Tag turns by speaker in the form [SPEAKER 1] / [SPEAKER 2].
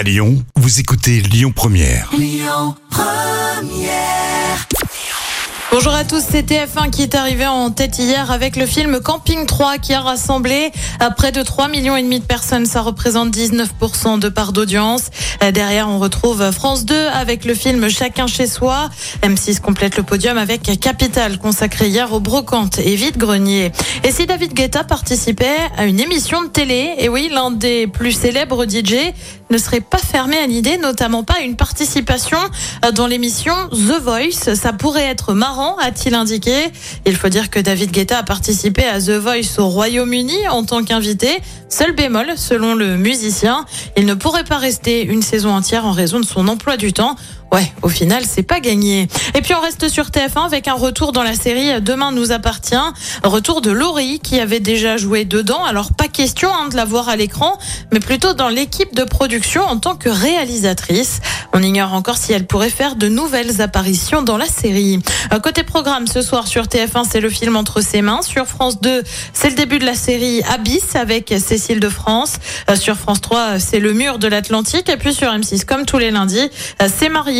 [SPEAKER 1] À Lyon, vous écoutez Lyon Première.
[SPEAKER 2] Bonjour à tous, c'est TF1 qui est arrivé en tête hier avec le film Camping 3 qui a rassemblé à près de 3 millions et demi de personnes. Ça représente 19% de part d'audience. Euh, Derrière, on retrouve France 2 avec le film Chacun chez soi. M6 complète le podium avec Capital consacré hier aux brocantes et vide grenier. Et si David Guetta participait à une émission de télé, et oui, l'un des plus célèbres DJ ne serait pas fermé à l'idée, notamment pas une participation euh, dans l'émission The Voice. Ça pourrait être marrant, a-t-il indiqué. Il faut dire que David Guetta a participé à The Voice au Royaume-Uni en tant qu'invité. Seul bémol, selon le musicien, il ne pourrait pas rester une saison entière en raison de son emploi du temps. Ouais, au final, c'est pas gagné. Et puis on reste sur TF1 avec un retour dans la série Demain nous appartient. Retour de Laurie qui avait déjà joué dedans. Alors pas question hein, de la voir à l'écran, mais plutôt dans l'équipe de production en tant que réalisatrice. On ignore encore si elle pourrait faire de nouvelles apparitions dans la série. Euh, Côté programme, ce soir sur TF1, c'est le film Entre ses mains. Sur France 2, c'est le début de la série Abyss avec Cécile de France. Euh, Sur France 3, c'est le mur de l'Atlantique. Et puis sur M6, comme tous les lundis, euh, c'est marié